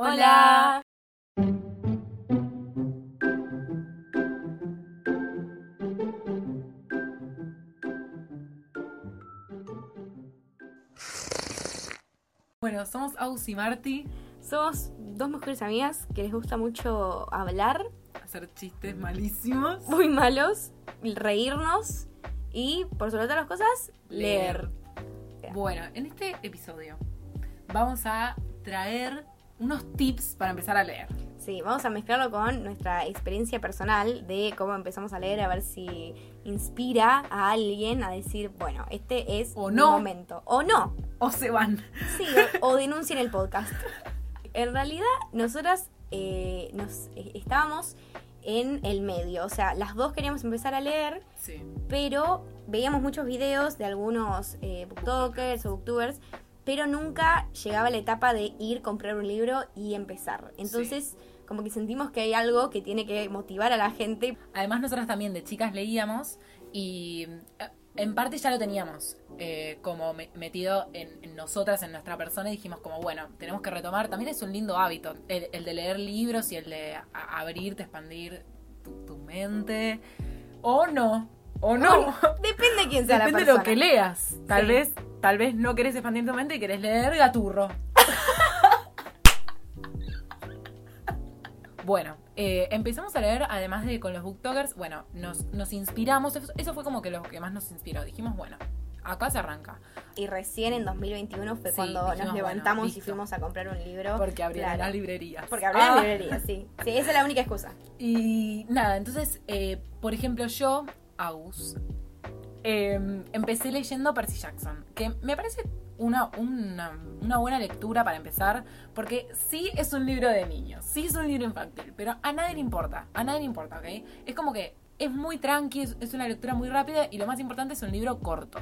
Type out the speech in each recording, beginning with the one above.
Hola. Bueno, somos Aus y Marty. Somos dos mujeres amigas que les gusta mucho hablar, Hacer chistes malísimos. muy malos, reírnos y, por sobre todas las cosas, leer. Bueno, en este episodio vamos a traer unos tips para empezar a leer. Sí, vamos a mezclarlo con nuestra experiencia personal de cómo empezamos a leer, a ver si inspira a alguien a decir, bueno, este es O mi no. momento. O no. O se van. Sí, o, o denuncien el podcast. En realidad, nosotras eh, nos eh, estábamos en el medio. O sea, las dos queríamos empezar a leer, Sí. pero veíamos muchos videos de algunos eh, booktokers o booktubers, pero nunca llegaba la etapa de ir, comprar un libro y empezar. Entonces, como que sentimos que hay algo que tiene que motivar a la gente. Además, nosotras también de chicas leíamos y eh, en parte ya lo teníamos eh, como me- metido en, en nosotras, en nuestra persona, y dijimos como, bueno, tenemos que retomar. También es un lindo hábito, el, el de leer libros y el de abrirte, expandir tu, tu mente. O no, o no. Depende de quién sea Depende la de lo persona. que leas. Tal Sí. vez, tal vez no querés expandir tu mente y querés leer Gaturro. bueno, eh, empezamos a leer, además de con los booktokers, bueno, nos, nos inspiramos, eso, eso fue como que lo que más nos inspiró. Dijimos, bueno, acá se arranca, Y recién en 2021 fue Sí, cuando dijimos, nos bueno, levantamos y fuimos a comprar un libro. porque abrieron Claro. las librerías. Porque abrieron Ah. las librerías, sí. Sí, esa es la única excusa. Y nada, entonces, eh, por ejemplo, yo, Agus, eh, empecé leyendo Percy Jackson, que me parece una, una, una buena lectura para empezar, porque sí es un libro de niños, sí es un libro infantil, pero a nadie le importa, a nadie le importa, ¿ok? Es como que es muy tranqui, es, es una lectura muy rápida y lo más importante es un libro corto.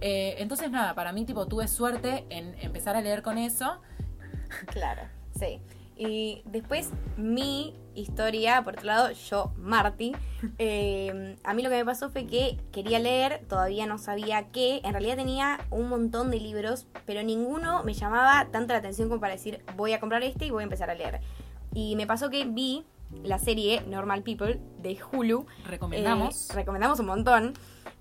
Eh, entonces, nada, para mí, tipo, tuve suerte en empezar a leer con eso. Claro, sí. Y después mi historia, por otro lado, yo, Marty, eh, a mí lo que me pasó fue que quería leer, todavía no sabía qué, en realidad tenía un montón de libros, pero ninguno me llamaba tanto la atención como para decir voy a comprar este y voy a empezar a leer. Y me pasó que vi la serie Normal People de Hulu, Recomendamos. eh, recomendamos un montón.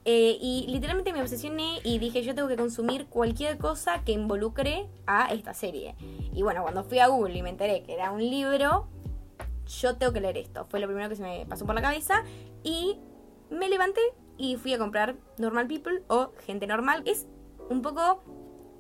Eh, y literalmente me obsesioné y dije yo tengo que consumir cualquier cosa que involucre a esta serie. Y bueno, cuando fui a Google y me enteré que era un libro, yo tengo que leer esto. Fue lo primero que se me pasó por la cabeza. Y me levanté y fui a comprar Normal People o Gente Normal. Es un poco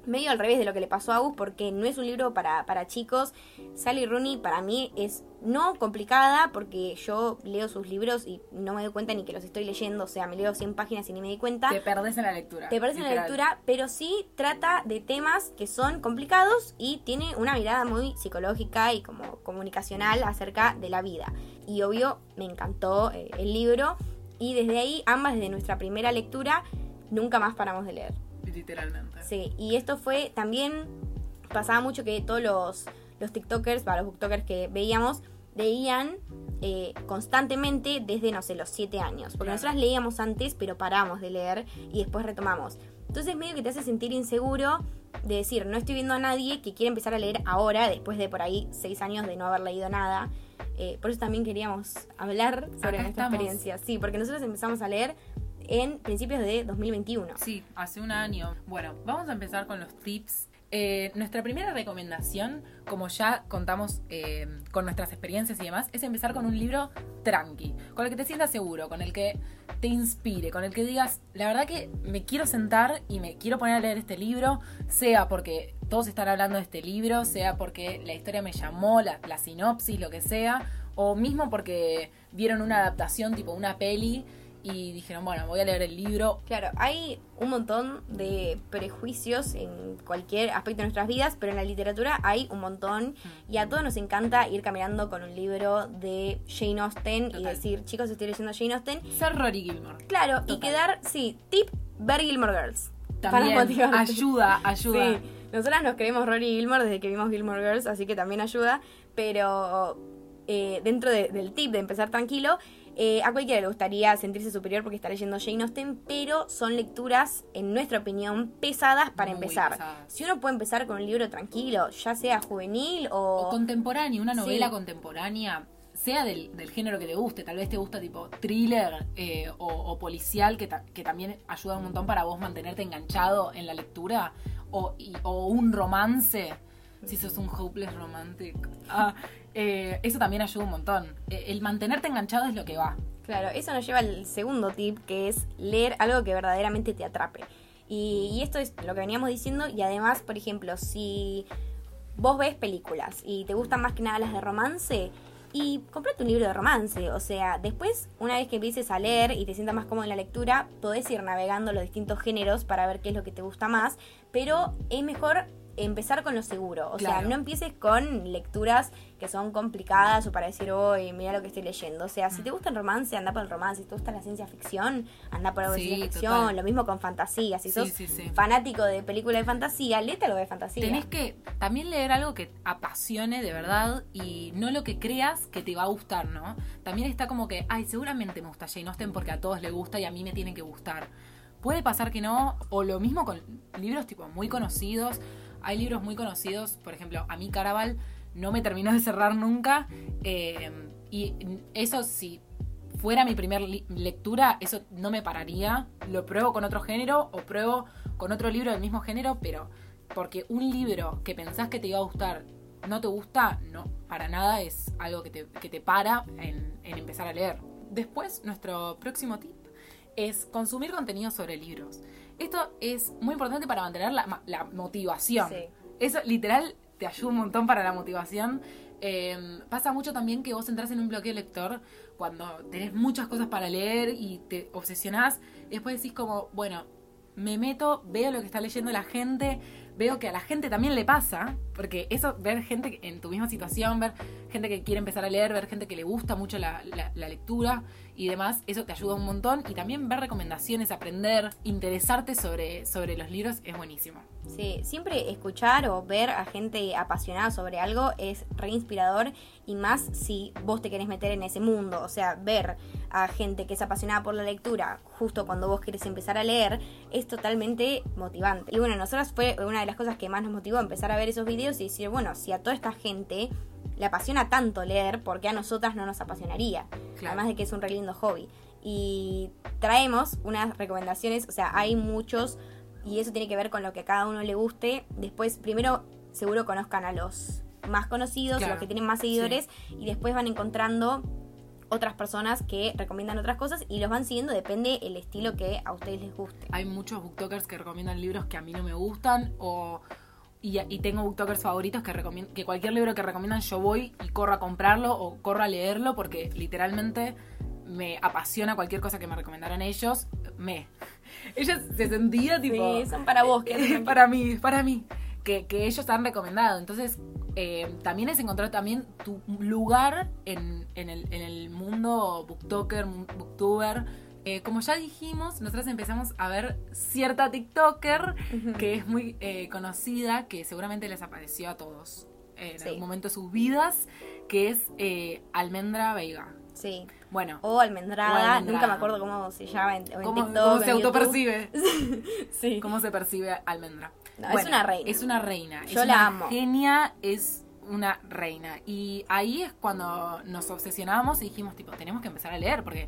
medio al revés de lo que le pasó a Agus porque no es un libro para, para chicos. Sally Rooney para mí es no complicada porque yo leo sus libros y no me doy cuenta ni que los estoy leyendo. O sea, me leo 100 páginas y ni me di cuenta. Te perdés en la lectura. Te parece una literal. lectura, pero sí trata de temas que son complicados y tiene una mirada muy psicológica y como comunicacional acerca de la vida. Y obvio, me encantó eh, el libro y desde ahí, ambas desde nuestra primera lectura, nunca más paramos de leer. Literalmente. Sí, y esto fue también, pasaba mucho que todos los, los TikTokers, para los booktokers que veíamos, leían eh, constantemente desde, no sé, los 7 años. Porque Claro. nosotras leíamos antes, pero paramos de leer y después retomamos. Entonces medio que te hace sentir inseguro de decir, no estoy viendo a nadie que quiere empezar a leer ahora, después de por ahí 6 años de no haber leído nada. Eh, por eso también queríamos hablar sobre Acá nuestra estamos. experiencia. Sí, porque nosotros empezamos a leer en principios de 2021. Sí, hace un año. Bueno, vamos a empezar con los tips. Eh, nuestra primera recomendación, como ya contamos eh, con nuestras experiencias y demás, es empezar con un libro tranqui, con el que te sientas seguro, con el que te inspire, con el que digas, la verdad que me quiero sentar y me quiero poner a leer este libro, sea porque todos están hablando de este libro, sea porque la historia me llamó, la, la sinopsis, lo que sea, o mismo porque vieron una adaptación tipo una peli y dijeron, bueno, voy a leer el libro, Claro, hay un montón de prejuicios en cualquier aspecto de nuestras vidas, pero en la literatura hay un montón y a todos nos encanta ir caminando con un libro de Jane Austen y decir, chicos, estoy leyendo Jane Austen. ser Rory Gilmore. Claro, y quedar, sí, tip, ver Gilmore Girls. También motivarte. ayuda, ayuda. Sí, nosotras nos creemos Rory Gilmore desde que vimos Gilmore Girls, así que también ayuda, pero eh, dentro de- del tip de empezar tranquilo, Eh, a cualquiera le gustaría sentirse superior porque está leyendo Jane Austen, pero son lecturas, en nuestra opinión, pesadas para Muy empezar. pesadas. Si uno puede empezar con un libro tranquilo, ya sea juvenil o... O contemporánea, una novela Sí. contemporánea, sea del, del género que te guste, tal vez te gusta tipo thriller eh, o, o policial, que, ta- que también ayuda un montón para vos mantenerte enganchado en la lectura, o, y- o un romance, si sos un hopeless romantic. Ah, eh, eso también ayuda un montón. Eh, El mantenerte enganchado es lo que va. Claro, eso nos lleva al segundo tip, que es leer algo que verdaderamente te atrape. Y, y esto es lo que veníamos diciendo, y además, por ejemplo, si vos ves películas y te gustan más que nada las de romance, y comprate un libro de romance. O sea, después, una vez que empieces a leer y te sientas más cómodo en la lectura, podés ir navegando los distintos géneros para ver qué es lo que te gusta más, pero es mejor empezar con lo seguro. O sea, no empieces con lecturas que son complicadas o para decir, hoy mira lo que estoy leyendo. O sea, si te gusta el romance, anda por el romance. Si te gusta la ciencia ficción, anda por algo de ciencia ficción. total. Lo mismo con fantasía. Si Sí, sos sí, fanático de películas de fantasía, léete algo de fantasía. Tenés que también leer algo que apasione de verdad y no lo que creas que te va a gustar, ¿no? También está como que, ay, seguramente me gusta Jane Austen porque a todos les gusta y a mí me tiene que gustar. Puede pasar que no, o lo mismo con libros tipo muy conocidos. Hay libros muy conocidos, por ejemplo, a mí Caraval no me terminó de cerrar nunca. eh, y eso si fuera mi primer li- lectura, eso no me pararía. Lo pruebo con otro género o pruebo con otro libro del mismo género, pero porque un libro que pensás que te iba a gustar no te gusta, no, para nada es algo que te, que te para en, en empezar a leer. Después, nuestro próximo tip es consumir contenido sobre libros. Esto es muy importante para mantener la, motivación. Sí. Eso literal te ayuda un montón para la motivación. Eh, pasa mucho también que vos entras en un bloque lector cuando tenés muchas cosas para leer y te obsesionás después decís como, bueno, me meto, veo lo que está leyendo la gente, veo que a la gente también le pasa, porque eso, ver gente en tu misma situación, ver gente que quiere empezar a leer, ver gente que le gusta mucho la, lectura y demás, eso te ayuda un montón. Y también ver recomendaciones, aprender, interesarte sobre, sobre los libros es buenísimo. Sí, siempre escuchar o ver a gente apasionada sobre algo es re inspirador y más si vos te querés meter en ese mundo. O sea, ver a gente que es apasionada por la lectura justo cuando vos querés empezar a leer es totalmente motivante. Y bueno, nosotros fue una de las cosas que más nos motivó empezar a ver esos videos y decir, bueno, si a toda esta gente le apasiona tanto leer, ¿por qué a nosotras no nos apasionaría? Claro. Además de que es un re lindo hobby. Y traemos unas recomendaciones, o sea, hay muchos y eso tiene que ver con lo que a cada uno le guste. Después, primero, seguro conozcan a los más conocidos, Claro, los que tienen más seguidores, y después van encontrando otras personas que recomiendan otras cosas y los van siguiendo, depende el estilo que a ustedes les guste. Hay muchos booktokers que recomiendan libros que a mí no me gustan o y, y tengo booktokers favoritos que que cualquier libro que recomiendan yo voy y corro a comprarlo o corro a leerlo porque literalmente me apasiona cualquier cosa que me recomendaran ellos. Me. Ella se sentía tipo. Sí, son para vos, quédate tranquila. para mí, para mí. Que, que ellos han recomendado. Entonces, eh, también es encontrar también tu lugar en, en el, en el mundo booktoker, booktuber. Eh, como ya dijimos, nosotros empezamos a ver cierta TikToker que es muy eh, conocida, que seguramente les apareció a todos eh, en Sí. algún momento de sus vidas, que es eh, Almendra Veiga. Sí. Bueno, O almendrada, O almendrada. nunca me acuerdo cómo se llama en, en ¿cómo, TikTok. cómo se autopercibe? Sí. ¿Cómo se percibe Almendra? No, es una reina. Es una reina. Yo es la una amo. Genia es una reina. Y ahí es cuando nos obsesionamos y dijimos, tipo, tenemos que empezar a leer porque,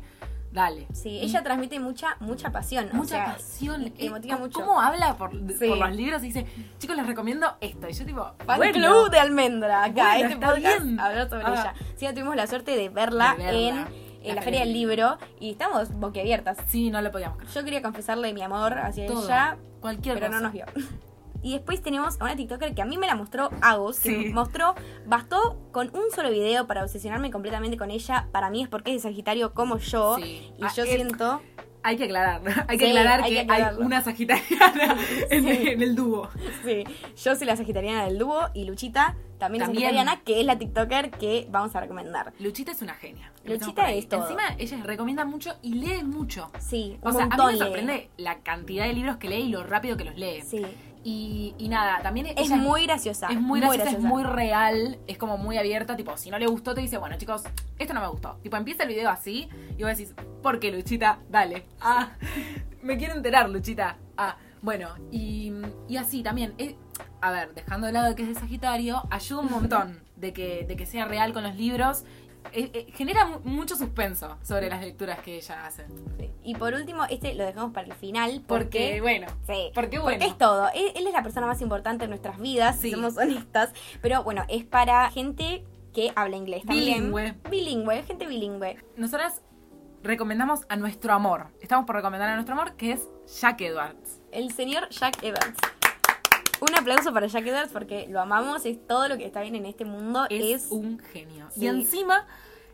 dale. Sí, ella transmite mucha mucha pasión. o Mucha sea, pasión. Te Eh, motiva ¿cómo- mucho. ¿Cómo habla por, Sí. por los libros? Y dice, chicos, les recomiendo esto. Y yo, tipo, Fan bueno, Club de Almendra, acá, Bueno, este está podcast bien. hablar sobre Ah. ella. Sí, tuvimos la suerte de verla, De verla. en, en la, Feria del Libro y estamos boquiabiertas. Sí, no lo podíamos creer. Yo quería confesarle mi amor hacia Todo. ella, Cualquier pero cosa. no nos vio. Y después tenemos a una TikToker que a mí me la mostró que me mostró, bastó con un solo video para obsesionarme completamente con ella. Para mí es porque es de Sagitario como yo. Sí. Y Ah, yo es- siento, Hay que aclarar. Hay que Sí, aclarar hay que que hay una sagitariana en, Sí. en el dúo. sí, yo soy la Sagitariana del dúo y Luchita también, es. Sagitariana, que es la TikToker que vamos a recomendar. Luchita es una genia. Luchita es todo. Encima, ella recomienda mucho y lee mucho. Sí, O sea, a mí me lee. sorprende la cantidad de libros que lee y lo rápido que los lee. Sí. Y, y nada, también Es muy graciosa. es muy graciosa, es muy real, es como muy abierta, tipo, si no le gustó te dice, bueno chicos, esto no me gustó. Tipo, empieza el video así y vos decís, ¿por qué Luchita? Dale. Ah, me quiero enterar, Luchita. Ah, bueno, y, y así también, eh, a ver, dejando de lado que es de Sagitario, ayuda un montón de que, de que sea real con los libros. Eh, eh, genera mu- mucho suspenso sobre las lecturas que ella hace. Sí. Y por último, este lo dejamos para el final Porque, porque... bueno, Sí, porque bueno. es todo. Él, él es la persona más importante en nuestras vidas, Sí. si somos honestas. Pero bueno, es para gente que habla inglés también. Bilingüe. Bilingüe, gente bilingüe. Nosotras recomendamos a nuestro amor. Estamos por recomendar a nuestro amor, que es Jack Edwards. El señor Jack Evans. Un aplauso para Jack Edwards porque lo amamos, es todo lo que está bien en este mundo. Es, Es, un genio. Sí. Y encima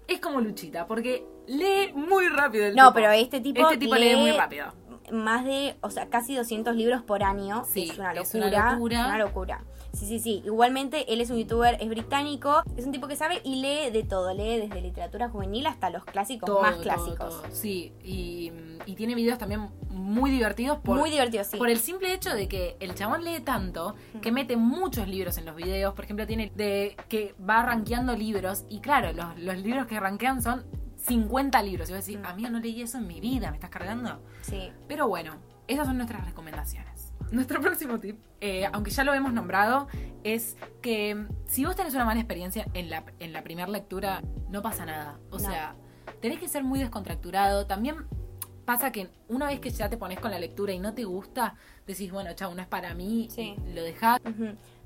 es como Luchita, porque lee muy rápido el No, tipo. pero este tipo Este tipo lee, lee muy rápido. más de, o sea, casi 200 libros por año. Sí, es una es locura. una locura. es una locura. Sí, sí, sí. Igualmente, él es un youtuber, es británico, es un tipo que sabe y lee de todo. Lee desde literatura juvenil hasta los clásicos Todo, más clásicos. todo. Sí, y, y tiene videos también muy divertidos por, Muy divertido, sí. por el simple hecho de que el chabón lee tanto que mete muchos libros en los videos. Por ejemplo, tiene de que va rankeando libros y claro, los, los libros que rankean son 50 libros. Y vos decís, amigo, no leí eso en mi vida, ¿me estás cargando? Sí. Pero bueno, esas son nuestras recomendaciones. Nuestro próximo tip, eh, aunque ya lo hemos nombrado, es que mm, si vos tenés una mala experiencia en la, en la primera lectura, no pasa nada. O No. sea, tenés que ser muy descontracturado. También pasa que una vez que ya te pones con la lectura y no te gusta, decís, bueno, chao, no es para mí, Sí. lo dejás.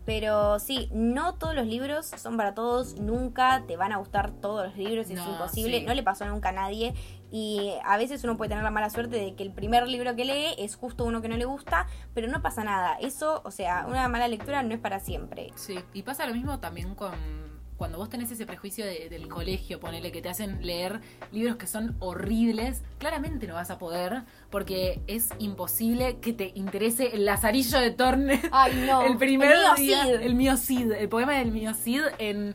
Pero sí, no todos los libros son para todos, nunca te van a gustar todos los libros, es imposible, sí. no le pasó nunca a nadie y a veces uno puede tener la mala suerte de que el primer libro que lee es justo uno que no le gusta, pero no pasa nada, eso, o sea, una mala lectura no es para siempre. Sí, y pasa lo mismo también con cuando vos tenés ese prejuicio de- del colegio, ponele que te hacen leer libros que son horribles, claramente no vas a poder, porque es imposible que te interese el Lazarillo de Torne, Ay, no, el primer el día, Cid. el mío Cid, el poema del mío Cid en,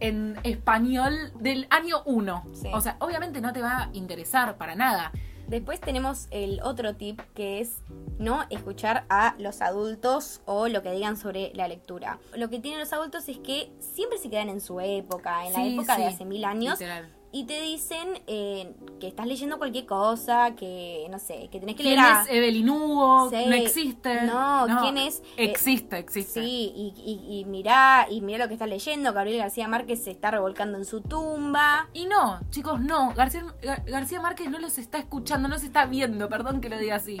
en español del año 1. Sí. O sea, obviamente no te va a interesar para nada. Después tenemos el otro tip que es no escuchar a los adultos o lo que digan sobre la lectura. Lo que tienen los adultos es que siempre se quedan en su época, en la Sí, época de hace mil años, literal. Y te dicen eh, que estás leyendo cualquier cosa, que no sé, que tenés que ¿Quién leer a... es Evelyn Hugo? Sí. No existe. No, ¿quién es? Eh, Existe, existe. Sí, y, y, y mirá, y mirá lo que estás leyendo, Gabriel García Márquez se está revolcando en su tumba. Y no, chicos, no. García, Gar- García Márquez no los está escuchando, no se está viendo, perdón que lo diga así.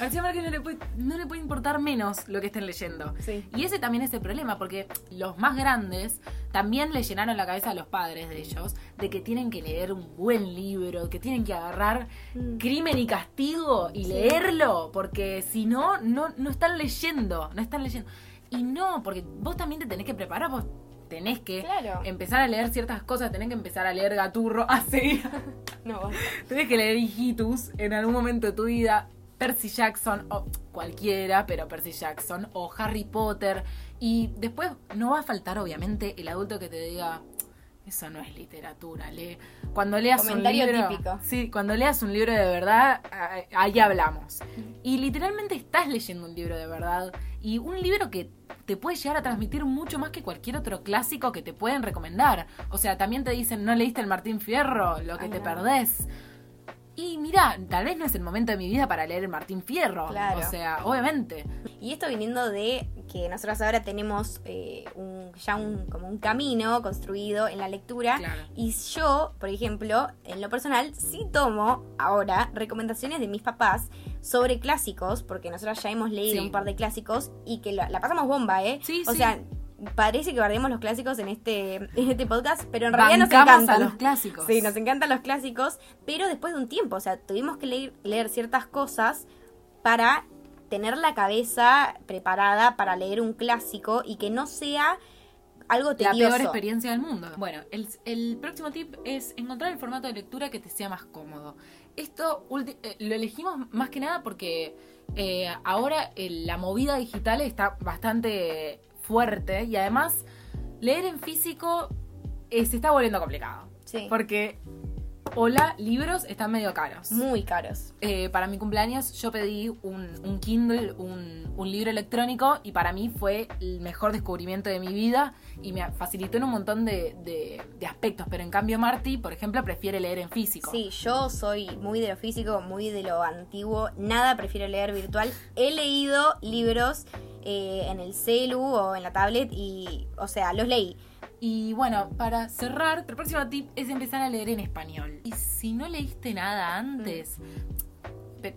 García Márquez no le puede, no le puede importar menos lo que estén leyendo. Sí. Y ese también es el problema, porque los más grandes también le llenaron la cabeza a los padres de ellos de que tienen que leer un buen libro, que tienen que agarrar Mm. crimen y castigo y Sí. leerlo, porque si no, no, no están leyendo, no están leyendo. Y no, porque vos también te tenés que preparar, vos tenés que Claro. empezar a leer ciertas cosas, tenés que empezar a leer Gaturro, así. No, tenés que leer Hijitus en algún momento de tu vida. Percy Jackson, o cualquiera, pero Percy Jackson, o Harry Potter. Y después no va a faltar, obviamente, el adulto que te diga, eso no es literatura, lee. Cuando leas Comentario un libro. típico. Sí, cuando leas un libro de verdad, ah, ahí hablamos. Y literalmente estás leyendo un libro de verdad. Y un libro que te puede llegar a transmitir mucho más que cualquier otro clásico que te pueden recomendar. O sea, también te dicen, no leíste el Martín Fierro, lo que Ay, te no. perdés. Y mira, tal vez no es el momento de mi vida para leer el Martín Fierro. Claro. O sea, obviamente. Y esto viniendo de que nosotros ahora tenemos eh, un, ya un, como un camino construido en la lectura. Claro. Y yo, por ejemplo, en lo personal, sí tomo ahora recomendaciones de mis papás sobre clásicos, porque nosotros ya hemos leído Sí. un par de clásicos y que la, la pasamos bomba, ¿eh? Sí, o sí. sea, parece que guardemos los clásicos en este, en este podcast, pero en realidad nos Bancamos encantan. a los clásicos. Sí, nos encantan los clásicos, pero después de un tiempo, o sea, tuvimos que leer, leer ciertas cosas para tener la cabeza preparada para leer un clásico y que no sea algo La tedioso. peor experiencia del mundo. Bueno, el, el próximo tip es encontrar el formato de lectura que te sea más cómodo. Esto eh, lo elegimos más que nada porque eh, ahora el- la movida digital está bastante fuerte y además leer en físico eh, se está volviendo complicado. Sí. Porque Hola, libros están medio caros. Muy caros. Eh, para mi cumpleaños yo pedí un, un Kindle, un, un libro electrónico y para mí fue el mejor descubrimiento de mi vida y me facilitó en un montón de, de- de aspectos. Pero en cambio Marty, por ejemplo, prefiere leer en físico. Sí, yo soy muy de lo físico, muy de lo antiguo. Nada prefiero leer virtual. He leído libros eh, en el celu o en la tablet y, o sea, los leí. Y bueno, para cerrar, el próximo tip es empezar a leer en español. Y si no leíste nada antes,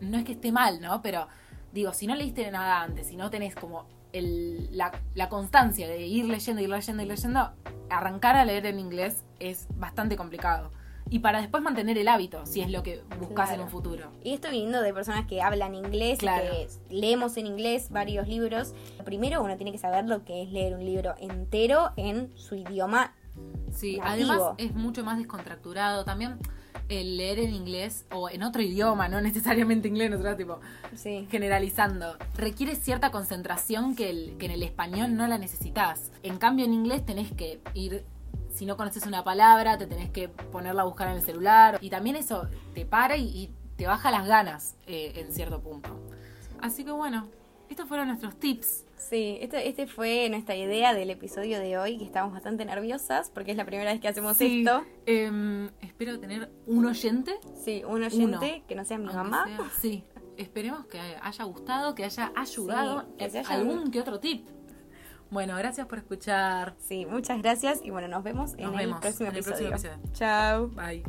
no es que esté mal, ¿no? Pero digo, si no leíste nada antes, si no tenés como el- la, la constancia de ir leyendo, ir leyendo, ir leyendo, arrancar a leer en inglés es bastante complicado. Y para después mantener el hábito, si es lo que buscas en un futuro. Y esto viniendo de personas que hablan inglés, y Claro. que leemos en inglés varios libros. Primero uno tiene que saber lo que es leer un libro entero en su idioma. Sí, nativo. además es mucho más descontracturado. También el leer en inglés o en otro idioma, no necesariamente inglés, nosotros tipo Sí. generalizando, requiere cierta concentración que, el- que en el español no la necesitas. En cambio, en inglés tenés que ir, si no conoces una palabra, te tenés que ponerla a buscar en el celular. Y también eso te para y, y te baja las ganas eh, en cierto punto. Así que bueno, estos fueron nuestros tips. Sí, este, este fue nuestra idea del episodio de hoy, que estamos bastante nerviosas porque es la primera vez que hacemos Sí, esto. em, espero tener un oyente. Sí, un oyente Uno. que no sea mi aunque mamá. sea- sí, esperemos que haya gustado, que haya ayudado Sí, que haya- algún que otro tip. Bueno, gracias por escuchar. Sí, muchas gracias y bueno, nos vemos en Nos el vemos en el episodio. próximo episodio. Chao. Bye.